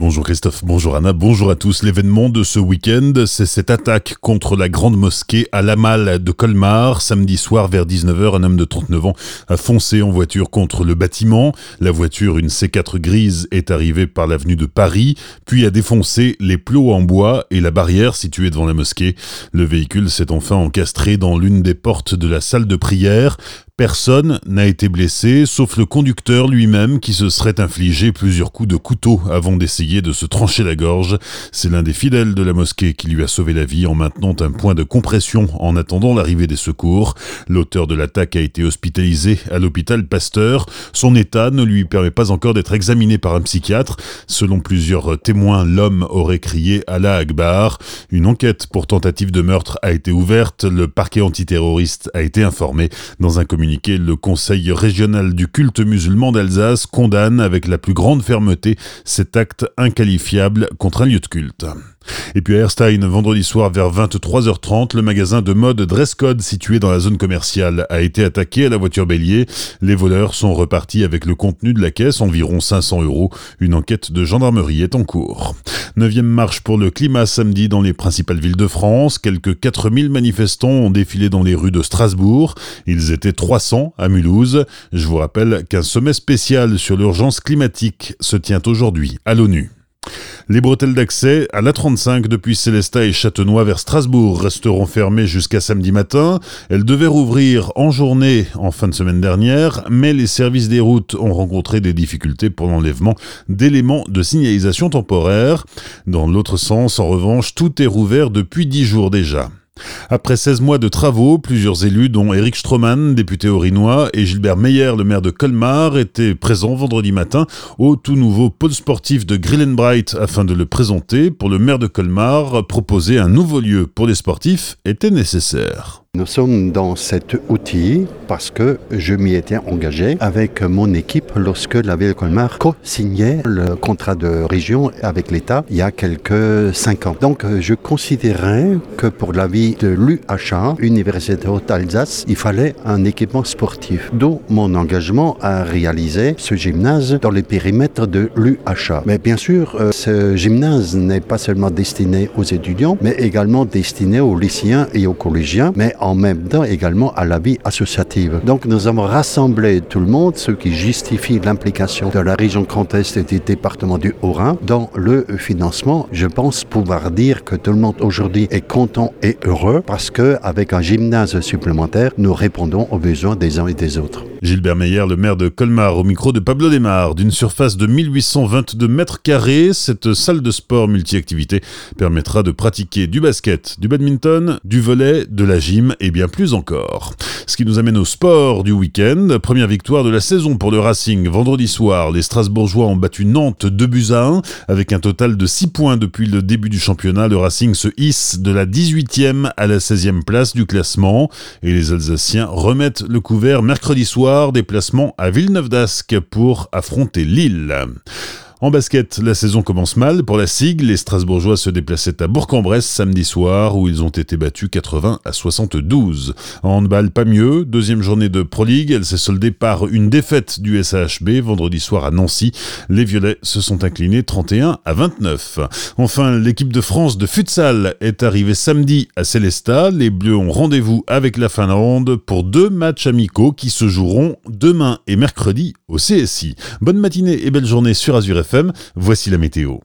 Bonjour Christophe, bonjour Anna, bonjour à tous. L'événement de ce week-end, c'est cette attaque contre la grande mosquée à Lamal de Colmar. Samedi soir vers 19h, un homme de 39 ans a foncé en voiture contre le bâtiment. La voiture, une C4 grise, est arrivée par l'avenue de Paris, puis a défoncé les plots en bois et la barrière située devant la mosquée. Le véhicule s'est enfin encastré dans l'une des portes de la salle de prière. Personne n'a été blessé, sauf le conducteur lui-même qui se serait infligé plusieurs coups de couteau avant d'essayer de se trancher la gorge. C'est l'un des fidèles de la mosquée qui lui a sauvé la vie en maintenant un point de compression en attendant l'arrivée des secours. L'auteur de l'attaque a été hospitalisé à l'hôpital Pasteur. Son état ne lui permet pas encore d'être examiné par un psychiatre. Selon plusieurs témoins, l'homme aurait crié Allah Akbar. Une enquête pour tentative de meurtre a été ouverte. Le parquet antiterroriste a été informé dans un communiqué le Conseil régional du culte musulman d'Alsace condamne avec la plus grande fermeté cet acte inqualifiable contre un lieu de culte. Et puis à Erstein, vendredi soir vers 23h30, le magasin de mode Dresscode situé dans la zone commerciale a été attaqué à la voiture bélier. Les voleurs sont repartis avec le contenu de la caisse, environ 500 euros. Une enquête de gendarmerie est en cours. Neuvième marche pour le climat samedi dans les principales villes de France. Quelques 4000 manifestants ont défilé dans les rues de Strasbourg. Ils étaient 300 à Mulhouse. Je vous rappelle qu'un sommet spécial sur l'urgence climatique se tient aujourd'hui à l'ONU. Les bretelles d'accès à l'A35 depuis Célestat et Châtenois vers Strasbourg resteront fermées jusqu'à samedi matin. Elles devaient rouvrir en journée en fin de semaine dernière, mais les services des routes ont rencontré des difficultés pour l'enlèvement d'éléments de signalisation temporaire. Dans l'autre sens, en revanche, tout est rouvert depuis 10 jours déjà. Après 16 mois de travaux, plusieurs élus, dont Eric Stroman, député orinois, et Gilbert Meyer, le maire de Colmar, étaient présents vendredi matin au tout nouveau pôle sportif de Grillenbright afin de le présenter. Pour le maire de Colmar, proposer un nouveau lieu pour les sportifs était nécessaire. Nous sommes dans cet outil parce que je m'y étais engagé avec mon équipe lorsque la ville de Colmar co-signait le contrat de région avec l'État il y a quelques cinq ans. Donc je considérais que pour la vie de l'UHA, Université Haute Alsace, il fallait un équipement sportif. D'où mon engagement à réaliser ce gymnase dans les périmètres de l'UHA. Mais bien sûr, euh, ce gymnase n'est pas seulement destiné aux étudiants, mais également destiné aux lycéens et aux collégiens. Mais en même temps également à la vie associative. Donc nous avons rassemblé tout le monde, ce qui justifie l'implication de la région Grand Est et du département du Haut-Rhin dans le financement. Je pense pouvoir dire que tout le monde aujourd'hui est content et heureux parce qu'avec un gymnase supplémentaire, nous répondons aux besoins des uns et des autres. Gilbert Meyer, le maire de Colmar, au micro de Pablo Desmar. D'une surface de 1822 mètres carrés, cette salle de sport multi-activité permettra de pratiquer du basket, du badminton, du volet, de la gym et bien plus encore. Ce qui nous amène au sport du week-end. Première victoire de la saison pour le Racing. Vendredi soir, les Strasbourgeois ont battu Nantes 2 buts à 1. Avec un total de 6 points depuis le début du championnat, le Racing se hisse de la 18e à la 16e place du classement. Et les Alsaciens remettent le couvert mercredi soir déplacement à Villeneuve d'Ascq pour affronter Lille. En basket, la saison commence mal. Pour la SIG, les Strasbourgeois se déplaçaient à Bourg-en-Bresse samedi soir où ils ont été battus 80 à 72. En handball, pas mieux. Deuxième journée de Pro League, elle s'est soldée par une défaite du SAHB vendredi soir à Nancy. Les Violets se sont inclinés 31 à 29. Enfin, l'équipe de France de futsal est arrivée samedi à Célestat. Les Bleus ont rendez-vous avec la Finlande pour deux matchs amicaux qui se joueront demain et mercredi au CSI. Bonne matinée et belle journée sur Azure Voici la météo.